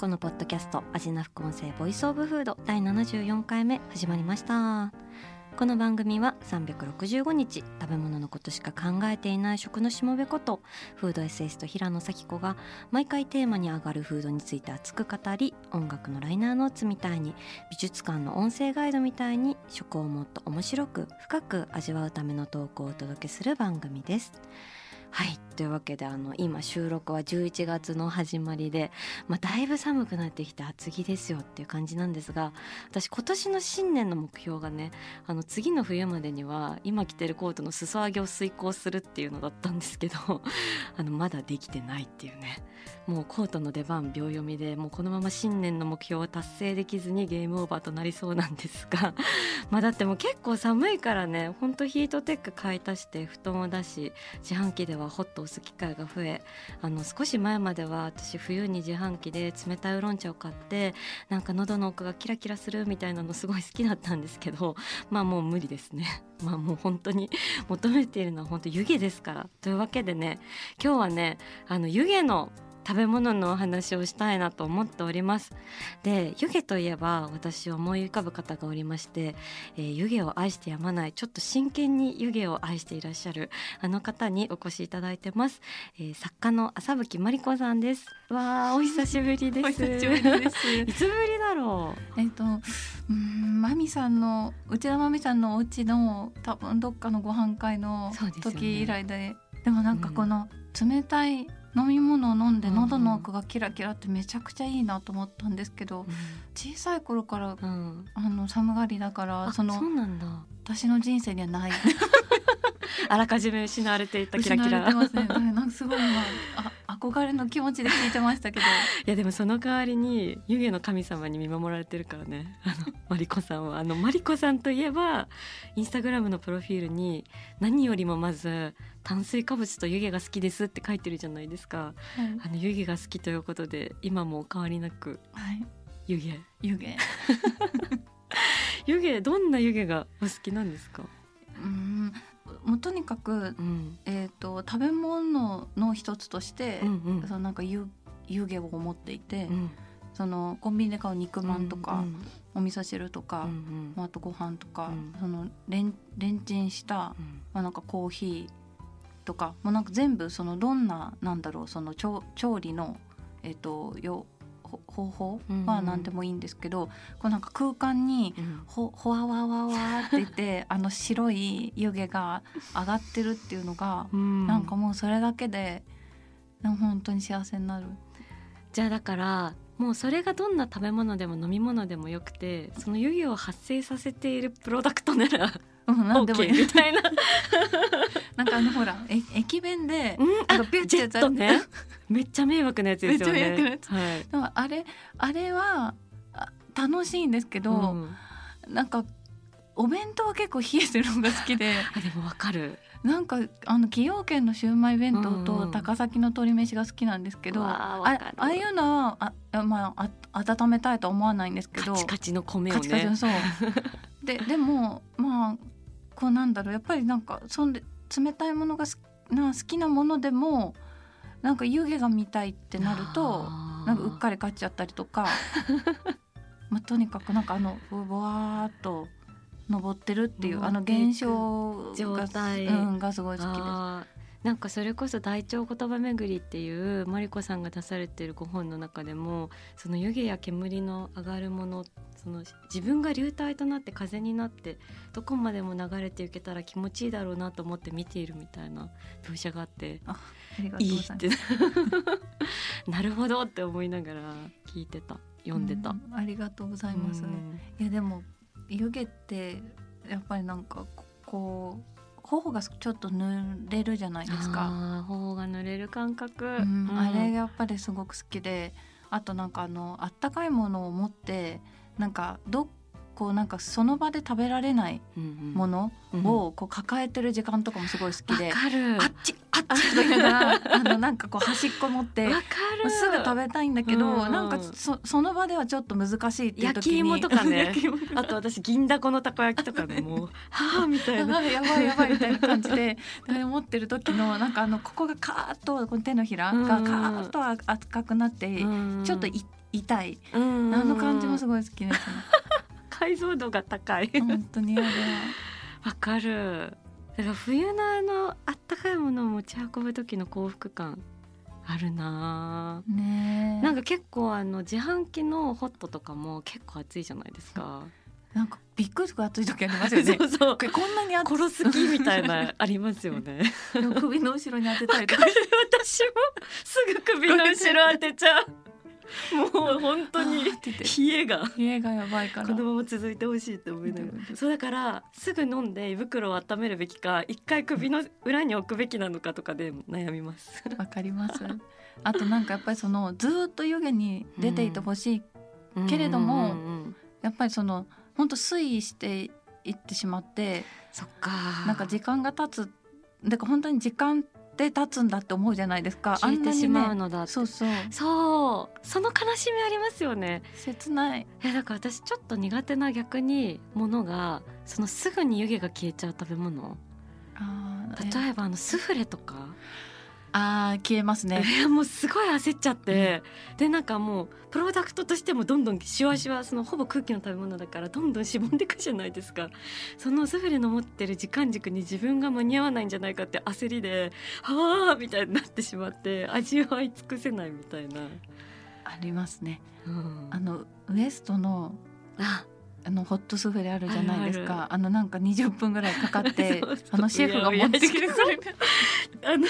子のポッドキャスト味な副音声ボイスオブフード第74回目始まりましたこの番組は365日食べ物のことしか考えていない食のしもべことフードエッセイスト平野紗季子が毎回テーマに上がるフードについて熱く語り音楽のライナーノーツみたいに美術館の音声ガイドみたいに食をもっと面白く深く味わうための投稿をお届けする番組です。はい。というわけであの今収録は11月の始まりで、まあ、だいぶ寒くなってきて厚着ですよっていう感じなんですが私今年の新年の目標がねあの次の冬までには今着てるコートの裾上げを遂行するっていうのだったんですけど あのまだできてないっていうね。もうコートの出番秒読みでもうこのまま新年の目標を達成できずにゲームオーバーとなりそうなんですが まあだってもう結構寒いからねほんとヒートテック買い足して布団を出し自販機ではホットを押す機会が増えあの少し前までは私冬に自販機で冷たいウーロン茶を買ってなんか喉の奥がキラキラするみたいなのすごい好きだったんですけどまあもう無理ですね。まあもう本当に 求めているのは本当湯気ですからというわけでね今日はねあの湯気の食べ物のお話をしたいなと思っております。で湯気といえば私思い浮かぶ方がおりまして、えー湯気を愛してやまないちょっと真剣に湯気を愛していらっしゃるあの方にお越しいただいてます、えー作家の浅吹真理子さんです。わあお久しぶりです。お久しぶりです。いつぶりだろえっと、うーん、マミさんの、内田マミさんのお家の、多分どっかのご飯会の時以来で。でもなんかこの冷たい飲み物を飲んで喉の奥がキラキラってめちゃくちゃいいなと思ったんですけどう、小さい頃からうん、うん、あの寒がりだからあその私の人生にはない。あらかじめ失われていたキラキラ。失われてますねなんかすごい今あ憧れの気持ちで聞いてましたけど。いやでもその代わりに湯気の神様に見守られてるからね。あのマリコさんは。あのマリコさんといえばインスタグラムのプロフィールに何よりもまず炭水化物と湯気が好きですって書いてるじゃないですか。あの湯気が好きということで今もお変わりなくはい。湯気。湯気。湯気どんな湯気がお好きなんですか？うんもうとにかくうん。えー、と食べ物の一つとして、うんうん。そのなんか湯湯気を持っていて、うん。そのコンビニで買う肉まんとか、うんお味噌汁とか、うんうん。まあ、あとご飯とか、うん。そのレンレンチンした、うん。まあ、なんかコーヒーとかもうなんか全部そのどんななんだろうその調調理の、えー、とよほ方法は何でもいいんですけど、こうなんか空間にうんほほわわわわって言ってあの白い湯気が上がってるっていうのが、うんなんかもうそれだけで本当に幸せになる。じゃあだからもうそれがどんな食べ物でも飲み物でもよくてその湯気を発生させているプロダクトならうん、なんでもい OK いみたいな。なんかあのほらえ駅弁でうんあなんかピュッてやね。めっちゃ迷惑なやつですよね。めっちゃ迷惑なやつはい。でもあれあれはあ楽しいんですけど、うんなんかお弁当は結構冷えてるのが好きで あでもわかる。なんかあの崎陽軒のシウマイ弁当うんうんと高崎の鶏飯が好きなんですけど、わあわあかるああいうのはああまああ温めたいとは思わないんですけどカチカチの米をね。そう ででもまあこうなんだろう。やっぱりなんかそんで冷たいものがすな好きなものでもなんか湯気が見たいってなるとなんかうっかり買っちゃったりとか まあとにかくなんかあのうわーっと登ってるっていうあの現象状が態。うん、がすごい好きです。なんかそれこそ大腸言葉巡りっていうマリコさんが出されているご本の中でもその湯気や煙の上がるものその自分が流体となって風になってどこまでも流れていけたら気持ちいいだろうなと思って見ているみたいな描写があってありがとういいってなるほどって思いながら聞いてた読んでた。うんありがとうございます。うんいやでも湯気ってやっぱりなんかここう頬がちょっと濡れるじゃないですか。頬が濡れる感覚、うんうん、あれがやっぱりすごく好きであとなんかあのあったかいものを持ってなんかどこうなんかその場で食べられないものをこう抱えてる時間とかもすごい好きで、あっちあっちとか言いながら あのなんかこう端っこ持ってすぐ食べたいんだけど、うんうん、なんかそその場ではちょっと難しいっていう時に焼き芋とかね。あと私銀だこのたこ焼きとかね もうはあみたいな。やばいやばいみたいな感じで持ってる時のなんかあのここがカーッとこの手のひらがカーッと赤くなって、ちょっと痛い、あの感じもすごい好きですね。解像度が高い。本当に わかる。だから冬のあのあったかいものを持ち運ぶ時の幸福感あるな。ねなんか結構あの自販機のホットとかも結構暑いじゃないですか。なんかびっくりする暑い時ありますよね。そうそう。こんなに殺す気みたいなありますよね。首の後ろに当てたりとか。私もすぐ首の後ろ当てちゃうもう本当に冷えが。冷えがやばいから。このまま続いてほしいって思いながらそうだからすぐ飲んで胃袋を温めるべきか一回首の裏に置くべきなのかとかで悩みます。わかります。あとなんかやっぱりそのずっと湯気に出ていてほしいけれども、やっぱりその本当推移していってしまってそっか。なんか時間が経つ。だから本当に時間で経つんだって思うじゃないですか。消えてしまうのだ、ね、そうそう。そう。その悲しみありますよね。切ない。えだから私ちょっと苦手な逆にものがそのすぐに湯気が消えちゃう食べ物。あ例えばあのスフレとかあー消えますね。もうすごい焦っちゃって、うん、でなんかもうプロダクトとしてもどんどんシワシワそのほぼ空気の食べ物だからどんどんしぼんでいくじゃないですか。そのスフレの持ってる時間軸に自分が間に合わないんじゃないかって焦りではあみたいになってしまって味わい尽くせないみたいな。ありますね、うん、あのウエストのあ。あのホットスフレあるじゃないですか。あのなんか20分ぐらいかかって あのシェフが持ってきてくれる。あの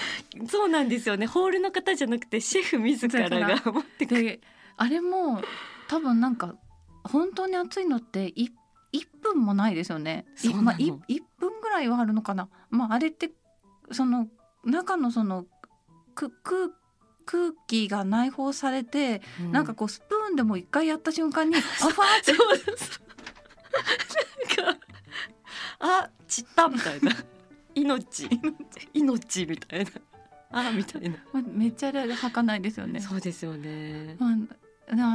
そうなんですよね。ホールの方じゃなくてシェフ自らが持ってくる。あれも多分なんか本当に暑いのって一分もないですよね。まあ、1, 分ぐらいはあるのかな。まあ、あれってその中のそのく空空気が内包されて、うん、なんかこうスプーンでも一回やった瞬間に あファーって。なんかあ散ったみたいな。命。命みたいな。あみたいな、まあ、めっちゃはかないですよね。そうですよね、ま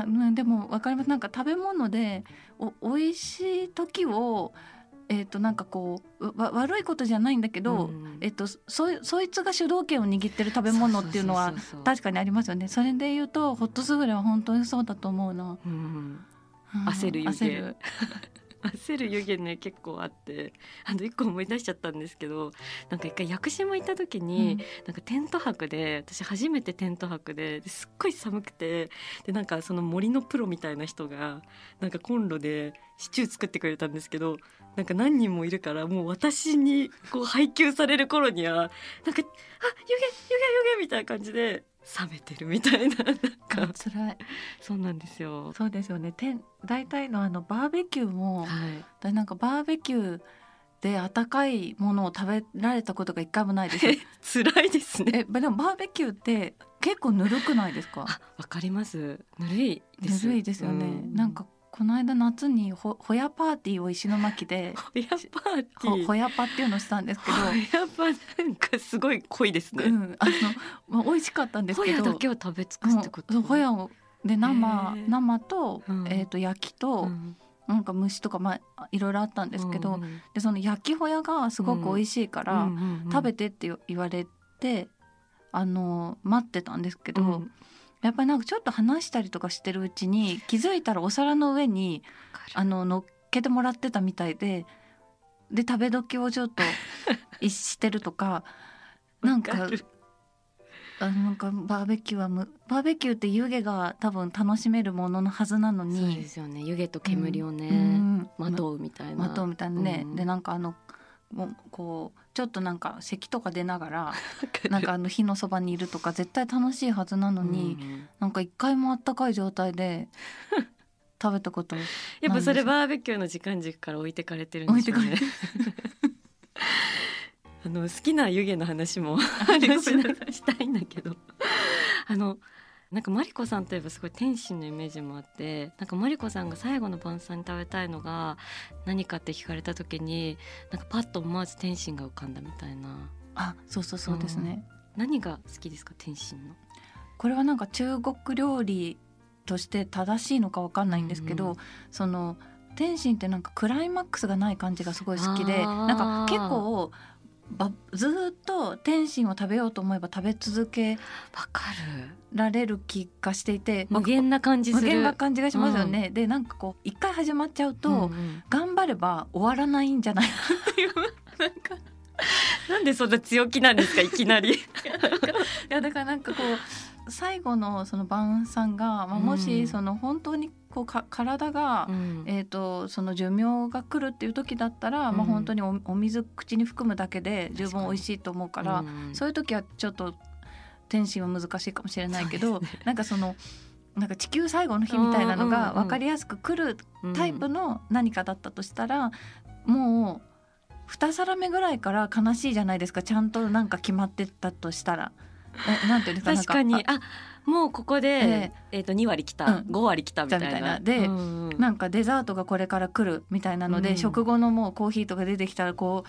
あ、なでもわかります。なんか食べ物でお美味しい時をえー、となんかこう悪いことじゃないんだけど、うん、えーと、そそいつが主導権を握ってる食べ物っていうのは確かにありますよね。それで言うとホットスフレは本当にそうだと思うな、うん、焦る湯気 焦る湯気ね結構あって。あの一個思い出しちゃったんですけどなんか一回屋久島行った時に、うん、なんかテント泊で私初めてテント泊ですっごい寒くてでなんかその森のプロみたいな人がなんかコンロでシチュー作ってくれたんですけどなんか何人もいるからもう私にこう配給される頃にはなんか「あ湯気湯気湯気」みたいな感じで冷めてるみたいななんか。辛い。そうなんですよ。そうですよね。てん大体のあのバーベキューも、はい、なんかバーベキューで温かいものを食べられたことが一回もないです。辛いですね。えでもバーベキューって結構ぬるくないですか？わかります。ぬるいです。ぬるいですよね、うん、なんかこの間夏にほほやパーティーを石巻でほやパーティー？ほやパっていうのをしたんですけどほやパなんかすごい濃いですね、うん、あの、まあ、美味しかったんですけどほやだけを食べ尽くすってこと？ほやをで生生と,、えー、と焼きと、うん。なんか虫とかまあいろいろあったんですけど、うん、でその焼きほやがすごく美味しいから、食べてって言われてあの待ってたんですけど、うん、やっぱりなんかちょっと話したりとかしてるうちに気づいたらお皿の上にあの乗っけてもらってたみたいでで食べ時をちょっと してるとかなんかあなんかバーベキューはむバーベキューって湯気が多分楽しめるもののはずなのにそうですよね。湯気と煙をね、うん、まとうみたいなまとうみたいなね、うん、でなんかあのもうこうちょっとなんか咳とか出ながらなんかあの火のそばにいるとか絶対楽しいはずなのに、うん、なんか一回もあったかい状態で 食べたことやっぱそれバーベキューの時間軸から置いてかれてるんですよね。あの好きな湯気の話もしたいんだけど。あのなんかマリコさんといえばすごい天心のイメージもあってなんかマリコさんが最後の晩餐に食べたいのが何かって聞かれた時になんかパッと思わず天心が浮かんだみたいな。あそうそうそうですね、うん、何が好きですか天心の？これはなんか中国料理として正しいのかわかんないんですけど、うん。うん、その天心ってなんかクライマックスがない感じがすごい好きでなんか結構ばずっと天津を食べようと思えば食べ続けられる気がしていて無限な感じ無限な感じがしますよね、うん、でなんかこう一回始まっちゃうと、うんうん、頑張れば終わらないんじゃない？かっていうなんかなんでそんな強気なんですかいきなり。いやだからなんかこう最後のその晩餐が、まあ、もしその本当にこうか体が、うん、えーと、その寿命が来るっていう時だったら、うん、まあ、本当におお水口に含むだけで十分美味しいと思うから、うん、そういう時はちょっと天心は難しいかもしれないけど、ね、なんかその。なんか地球最後の日みたいなのが分かりやすく来るタイプの何かだったとしたら、もう2皿目ぐらいから悲しいじゃないですか。ちゃんとなんか決まってたとしたら。えなんていうか確かに。あもうここで、えー、えーと2割きた、うん、5割きたみたいな。で、うなんかデザートがこれから来るみたいなので、うん、食後のもうコーヒーとか出てきたらこ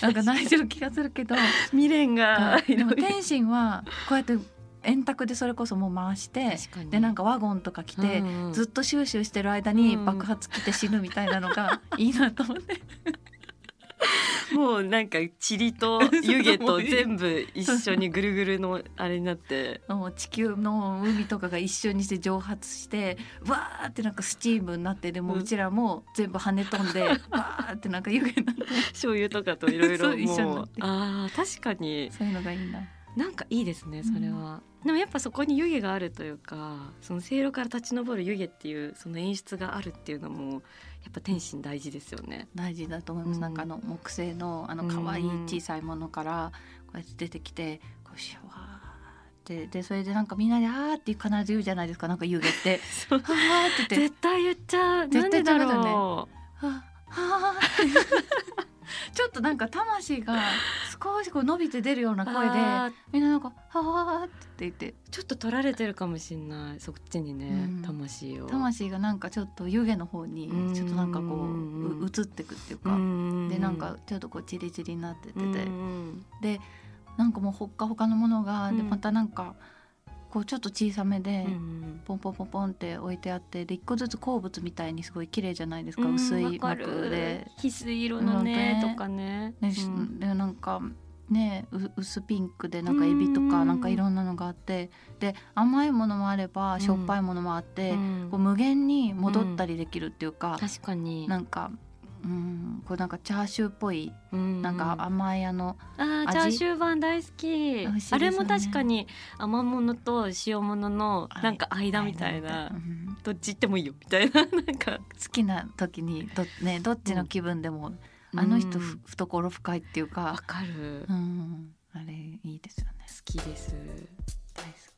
う なんか内緒気がするけど。未練が、でも天心はこうやって円卓でそれこそもう回してでなんかワゴンとか来て、ずっとシューシューしてる間に爆発来て死ぬみたいなのがいいなと思って。もうなんか塵と湯気と 全部一緒にぐるぐるのあれになって。もう地球の海とかが一緒にして蒸発してわーってなんかスチームになってでもうちらも全部跳ね飛んで、わーってなんか湯気になって。醤油とかといろいろ一緒になって。あ確かに。そういうのがいいんだなんかいいですねそれは、うん、でもやっぱそこに湯気があるというかそのせいろから立ち上る湯気っていうその演出があるっていうのもやっぱ天心大事ですよね。大事だと思います、うん、なんかあの木製のあの可愛い小さいものからこうやって出てきてこうシャワーってでそれでなんかみんなで「あー」って必ず言うじゃないですか。なんか湯気って「はー」って絶対言っちゃう。絶対ダメだね。はあ ちょっとなんか魂が 少しこう伸びて出るような声でみんななんか「はあ」って言ってちょっと取られてるかもしれないそっちにね、うん、魂を。魂がなんかちょっと湯気の方にちょっとなんかこう移ってくっていうか。でなんかちょっとこうチリチリになっててでなんかもうほっかほかのものがでまたなんか。こうちょっと小さめでポンポンポンポンって置いてあってで一個ずつ鉱物みたいにすごい綺麗じゃないですか、うん、薄い膜で。翡翠色のねとかね。ね、うん、でなんかね薄ピンクでなんかエビとかなんかいろんなのがあってで甘いものもあればしょっぱいものもあって、こう無限に戻ったりできるっていうか、確かに。なんかうん、これなんかチャーシューっぽい、うん、なんか甘いあのあチャーシュー版大好き、ね、あれも確かに甘物と塩物のなんか間みたいな、どっち行ってもいいよみたいな なんか。好きな時にど,、ね、どっちの気分でも、うん、あの人懐深いっていうか。わかる、うん、あれいいですよね。好きです。大好き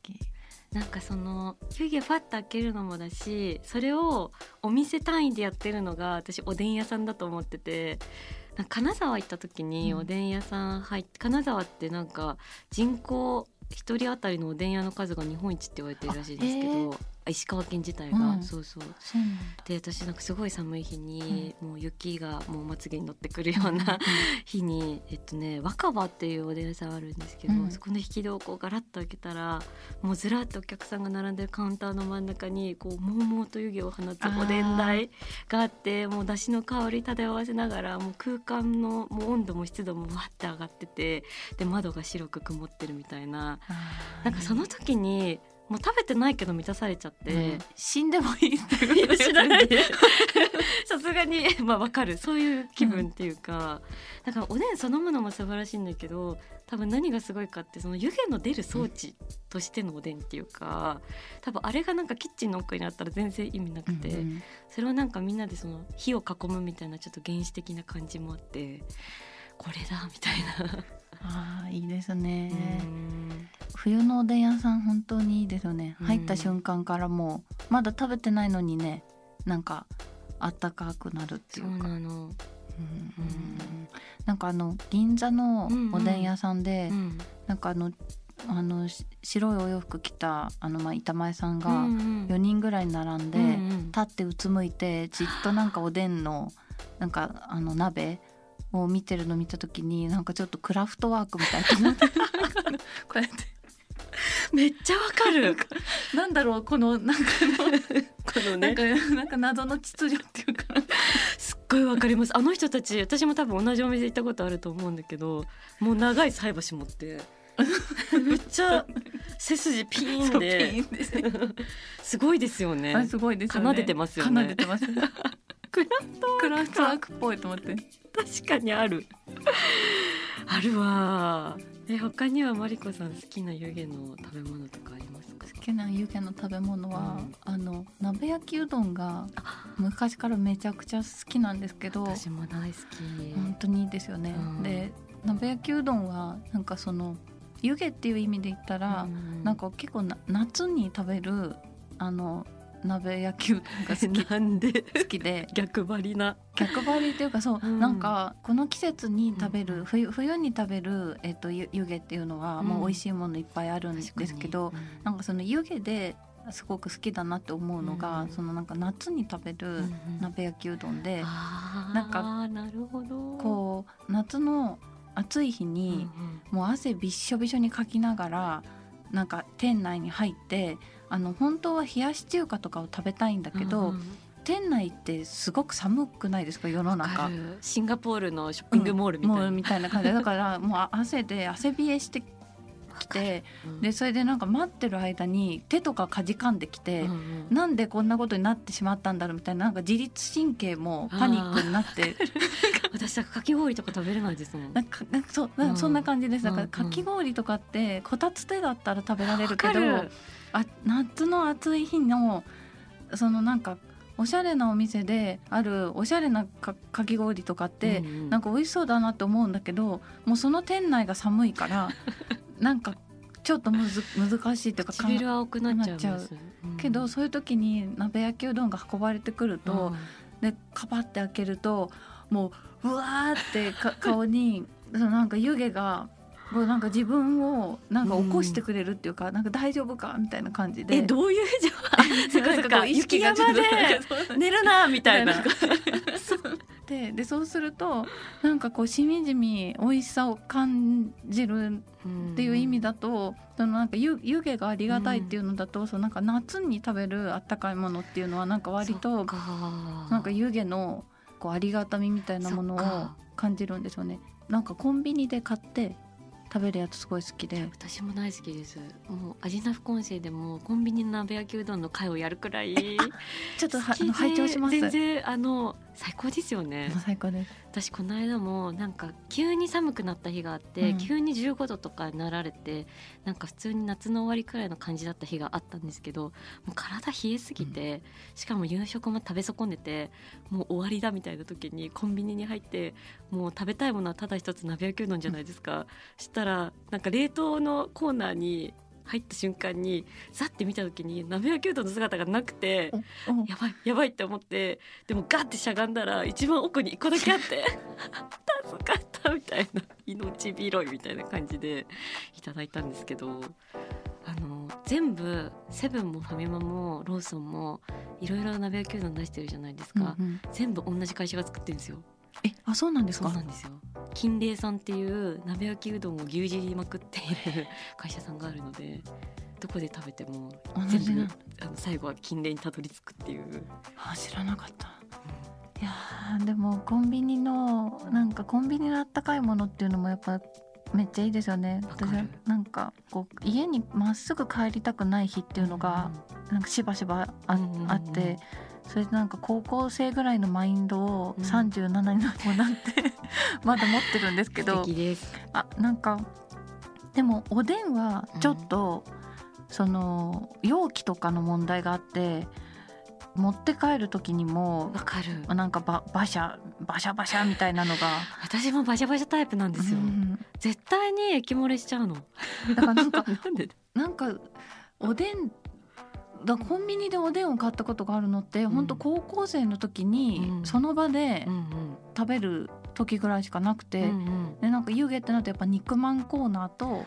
なんかその湯気ファッと開けるのもだしそれをお店単位でやってるのが私おでん屋さんだと思ってて金沢行った時におでん屋さん入って、うん、金沢ってなんか人口1人当たりのおでん屋の数が日本一って言われてるらしいですけど石川県自体が、うん、そうそう。で私なんかすごい寒い日に、うん、もう雪がもうまつげに乗ってくるような日にえっとね若葉っていうおでん屋さんあるんですけど、うん、そこの引き戸をこうガラッと開けたらもうずらっとお客さんが並んでるカウンターの真ん中にこうもうもうと湯気を放つおでん台があってもうだしの香り漂わせながらもう空間のもう温度も湿度もわって上がっててで窓が白く曇ってるみたいな。なんかその時にもう食べてないけど満たされちゃって、うん、死んでもいいっていう知らない。さすがにまあわかる。そういう気分っていうか、うん、だからおでんそのものも素晴らしいんだけど多分何がすごいかってその湯気の出る装置としてのおでんっていうか、多分あれがなんかキッチンの奥にあったら全然意味なくて、うんうん、それをなんかみんなでその火を囲むみたいなちょっと原始的な感じもあってこれだみたいなあいいですね。冬のおでん屋さん本当にいいですよね。入った瞬間からもうまだ食べてないのにねなんかあったかくなるっていうか。そうなの。なんかあの銀座のおでん屋さんで、うん。うん、なんかあのあの白いお洋服着たあのまあ板前さんが4人ぐらい並んで、うんうん、立ってうつむいてじっとなんかおでんのなんかあの鍋を見てるの見た時になんかちょっとクラフトワークみたいと思ってこうやって。めっちゃわかる。なんだろうこのなんかのこのねなんかなんか謎の秩序っていうかすっごいわかります。あの人たち私も多分同じお店行ったことあると思うんだけど、もう長い菜箸持って。めっちゃ背筋ピーンですごいですよね。すごいですよね。奏でてますよね。奏でてます。クラフトクラフトワークっぽいと思って。確かにある。あるわ。え他にはマリコさん好きな湯気の食べ物とかありますか？好きな湯気の食べ物は、うん、あの鍋焼きうどんが昔からめちゃくちゃ好きなんですけど私も大好き。本当にいいですよね、うん、で鍋焼きうどんはなんかその湯気っていう意味で言ったら、うん、なんか結構夏に食べるあの鍋焼きうどんが好き。なんで？好きで。逆張りな。逆張りっていうかそう、うん、なんかこの季節に食べる、うん、冬冬に食べる、えーと、湯気っていうのはもう美味しいものいっぱいあるんですけど、うん、なんかその湯気ですごく好きだなって思うのが、うん、そのなんか夏に食べる鍋焼きうどんで、うん、なんかなるほど。こう夏の暑い日に、もう汗びっしょびしょにかきながらなんか店内に入ってあの本当は冷やし中華とかを食べたいんだけど、うん、店内ってすごく寒くないですか世の中。シンガポールのショッピングモールみたいな、うん、みたいな感じで。だからもう汗で汗冷えしてきて、うん、でそれでなんか待ってる間に手とかかじかんできて、うんうん、なんでこんなことになってしまったんだろうみたいななんか自律神経もパニックになって。私はかき氷とか食べれないですもん。なんかなんかそう、うん、そんな感じです。だからかき氷とかってこたつ手だったら食べられるけど。あ夏の暑い日のそのなんかおしゃれなお店であるおしゃれなかかき氷とかって、うんうん、なんか美味しそうだなって思うんだけどもうその店内が寒いから なんかちょっとむず難しいっていうか唇青くなっちゃう、う。ん、けどそういう時に鍋焼きうどんが運ばれてくると、うん、でカバって開けるともううわーってか 顔にそのなんか湯気がもうなんか自分をなんか起こしてくれるっていうか、うん、なんか大丈夫かみたいな感じで。えどういうじゃ雪山で寝るなみたいな。ででそうするとなんかこうしみじみ美味しさを感じるっていう意味だと、そのなんか湯湯気がありがたいっていうのだと、うん、そのなんか夏に食べるあったかいものっていうのはなんか割となんか湯気のこうありがたみみたいなものを感じるんですよね。なんかコンビニで買って食べるやつすごい好きで。私も大好きです。もう味ナフコンセでもコンビニの鍋焼きうどんの会をやるくらい ちょっとは拝聴します。全然あの最高ですよね。最高です。私この間もなんか急に寒くなった日があって、うん、急に15度とかになられてなんか普通に夏の終わりくらいの感じだった日があったんですけどもう体冷えすぎて、うん、しかも夕食も食べ損ねてもう終わりだみたいな時にコンビニに入ってもう食べたいものはただ一つ鍋焼きうどんじゃないですか、うん、したらなんか冷凍のコーナーに入った瞬間にさって見た時に鍋焼きうどんの姿がなくてやばいやばいって思ってでもガッてしゃがんだら一番奥に1個だけあって助かったみたいな命拾いみたいな感じでいただいたんですけどあの全部セブンもファミマもローソンもいろいろ鍋焼きうどん出してるじゃないですか、うんうん、全部同じ会社が作ってるんですよ。えあそうなんですか？そうなんですよ。金麗さんっていう鍋焼きうどんを牛耳りまくっている 会社さんがあるのでどこで食べても全部あの最後は金麗にたどり着くっていう。あ知らなかった、うん、いやでもコンビニのなんかコンビニのあったかいものっていうのもやっぱめっちゃいいですよね。私はなんかこう家にまっすぐ帰りたくない日っていうのが、なんかしばしばあ,、あってそれでなんか高校生ぐらいのマインドを37にもなって、まだ持ってるんですけどあなんかでもおでん。はちょっと、その容器とかの問題があって持って帰る時にもわかる。なんかババシャバシャバシャみたいなのが。私もバシャバシャタイプなんですよ、うん、絶対に液漏れしちゃうの。だからなんか なんかおでんだコンビニでおでんを買ったことがあるのって、うん、本当高校生の時にその場で食べる時ぐらいしかなくて、でなんか湯気ってなるとやっぱ肉まんコーナーと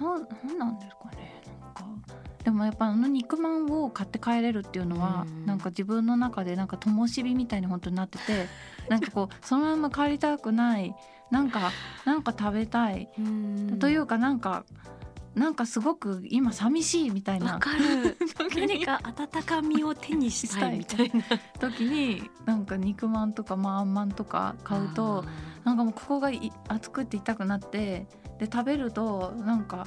ななんなんですかねなんか。でもやっぱあの肉まんを買って帰れるっていうのは、うん、なんか自分の中でなんか灯火みたいに本当になってて なんかこうそのまま帰りたくないなんかなんか食べたい、というかなんかなんかすごく今寂しいみたいなわかる。何か温かみを手にしたいみたいな。時になんか肉まんとかまんまんとか買うとなんかもうここが熱くて痛くなってで食べるとなんか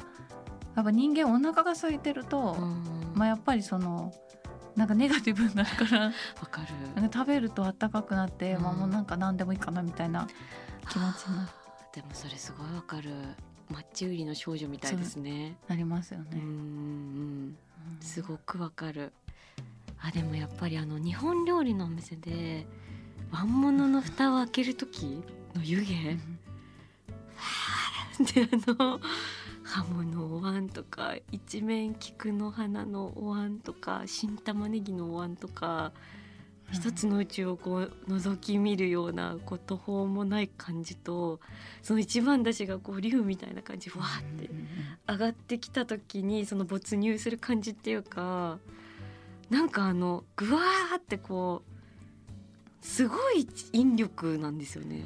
やっぱ人間お腹が空いてるとまあやっぱりそのなんかネガティブになるから。わかる。なんか食べると温かくなって、まあもうなんか何でもいいかなみたいな気持ちになる。でもそれすごいわかるマッチ売りの少女みたいですね。なりますよね。うんすごくわかる。あでもやっぱりあの日本料理のお店でワンモノの蓋を開ける時の湯気、うん、であのハモのお椀とか一面菊の花のお椀とか新玉ねぎのお椀とか一つの宇宙をこう覗き見るようなこう途方もない感じとその一番だしがこう竜みたいな感じわーって上がってきた時にその没入する感じっていうかなんかあのぐわーってこうすごい引力なんですよね。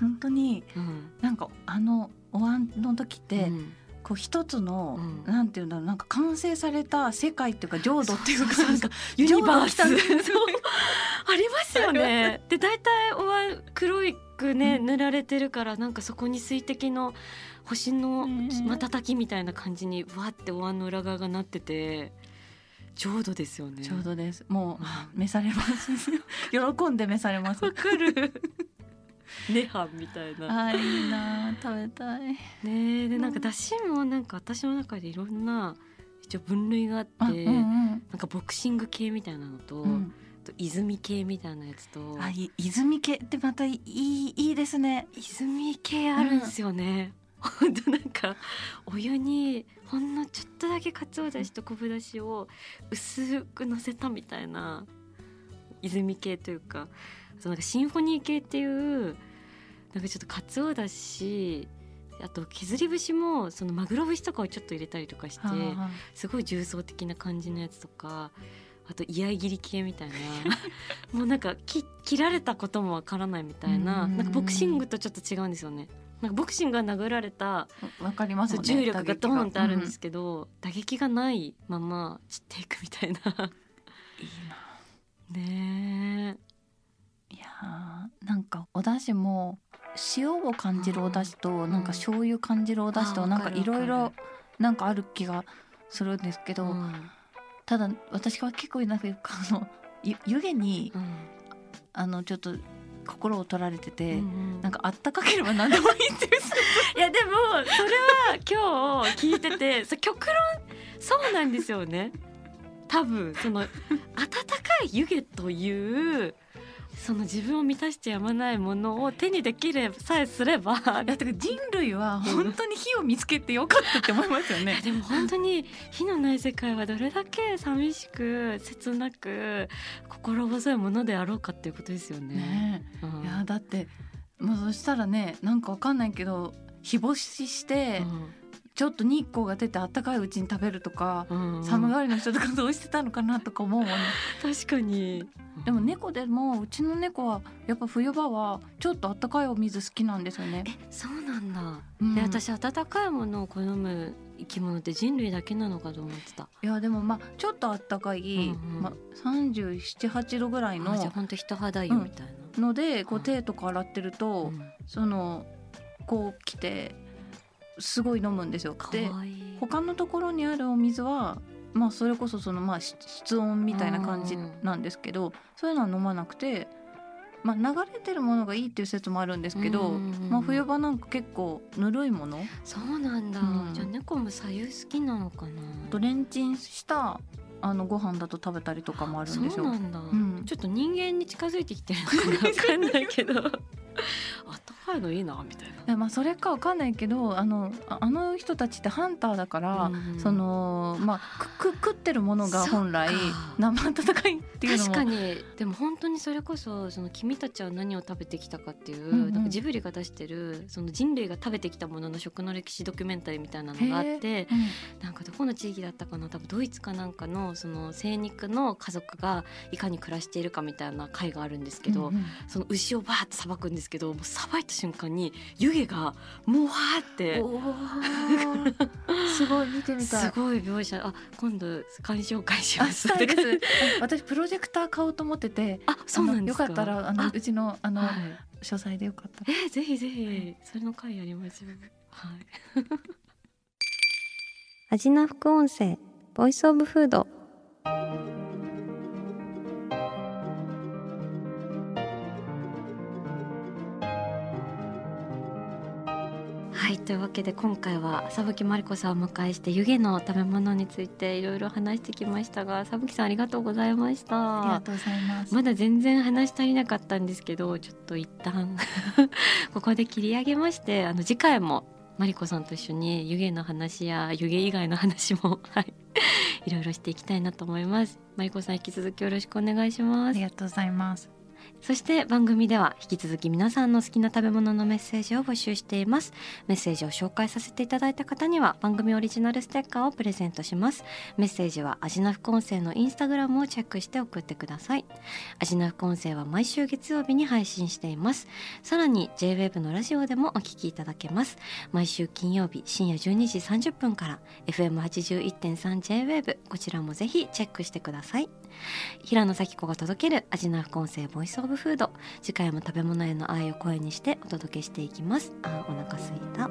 本当に、うん、なんかあのお椀の時って、うんこう一つの、うん、なんていうんだろうなんか完成された世界っていうか浄土っていうかユニバースありますよね。で大体おわ黒いくね、塗られてるからなんかそこに水滴の星の瞬きみたいな感じにわってお椀の裏側がなってて。浄土ですよね。浄土です。もう召されます。喜んで召されます。わかる。涅槃みたいな。あいいな食べたい。ねでなんかだしもなんか私の中でいろんな一応分類があって、うんうん、なんかボクシング系みたいなのと。うんと泉系みたいなやつとあ泉系ってまたいいいいですね泉系あるんですよね、うん、本当なんかお湯にほんのちょっとだけかつおだしと昆布だしを薄くのせたみたいな泉系というかそのなんかシンフォニー系っていうなんかちょっとかつおだしあと削り節もそのマグロ節とかをちょっと入れたりとかしてすごい重層的な感じのやつとかあと居合切り系みたいな もうなんかき切られたこともわからないみたいななんかボクシングとちょっと違うんですよね。なんかボクシングが殴られたわかります、ね、重力がドーンってあるんですけど、打撃がないまま散っていくみたいな。いいな。ねえ。なんかお出汁も塩を感じるお出汁となんか醤油感じるお出汁となんかいろいろなんかある気がするんですけど、ただ私は結構なんかあの湯気に、あのちょっと心を取られてて、うんうん、なんかあったかければ何でもいいって いやでもそれは今日聞いてて極論そうなんですよね。多分その温かい湯気というその自分を満たしてやまないものを手にできれさえすればいやか人類は 本当に火を見つけてよかったって思いますよね。でも本当に火のない世界はどれだけ寂しく切なく心細いものであろうかっていうことですよね。ねうん、いやだってもうそしたらねなんかわかんないけど日干しして、うんちょっと日光が出て暖かいうちに食べるとか、うんうん、寒がりの人とかどうしてたのかなとか思うもんね。確かに。でも猫でもうちの猫はやっぱ冬場はちょっと暖かいお水好きなんですよね。えそうなんだ、うん、で私暖かいものを好む生き物って人類だけなのかと思ってた。いやでもまあちょっと暖かい、うんうん。まあ、378度ぐらいのじゃ本当人肌よみたいな、うん、のでこう手とか洗ってると、うん、そのこう来てすごい飲むんですよ。で他のところにあるお水はまあそれこそそのまあ室温みたいな感じなんですけどそういうのは飲まなくて。まあ、流れてるものがいいっていう説もあるんですけど、まあ、冬場なんか結構ぬるいもの？そうなんだ、うん、じゃあ猫も左右好きなのかな？とレンチンしたあのご飯だと食べたりとかもあるんですよ。そうなんだ、うん、ちょっと人間に近づいてきてるのか分 かんないけど温かかいのいいなみたいな。まあそれかわかんないけどあのあの人たちってハンターだから、うん、そのまあく食ってるものが本来生温かいっていうのも。確かに。でも本当にそれこそその君たちは何を食べてきたかっていう、うんうん、なんかジブリが出してるその人類が食べてきたものの食の歴史ドキュメンタリーみたいなのがあって、うん、なんかどこの地域だったかな多分ドイツかなんかのその精肉の家族がいかに暮らしているかみたいな回があるんですけど、うんうん、その牛をバーってさばくんですけどもうさばいた瞬間に湯気がもわーって。すごい見てみたい。すごい描写。あ今度鑑賞会します。私プロジェクター買おうと思ってて。あそうなんよかったらあのうちのあの、はい、書斎でよかったえー、ぜひぜひ。それの回やりましょう。はい。味な副音声ボイスオブフードはいというわけで今回は佐吹真理子さんをお迎えして湯気の食べ物についていろいろ話してきましたが佐吹さんありがとうございました。ありがとうございます。まだ全然話足りなかったんですけどちょっと一旦 ここで切り上げましてあの次回もマリコさんと一緒に湯気の話や湯気以外の話も はいいろいろしていきたいなと思います。マリコさん引き続きよろしくお願いします。ありがとうございますそして番組では引き続き皆さんの好きな食べ物のメッセージを募集しています。メッセージを紹介させていただいた方には番組オリジナルステッカーをプレゼントします。メッセージは味な副音声のインスタグラムをチェックして送ってください。味な副音声は毎週月曜日に配信しています。さらに JWAVE のラジオでもお聞きいただけます。毎週金曜日深夜12時30分から FM81.3JWAVE こちらもぜひチェックしてください。平野咲子が届ける味な副音声ボイスオブフード。次回も食べ物への愛を声にしてお届けしていきます。あお腹すいた。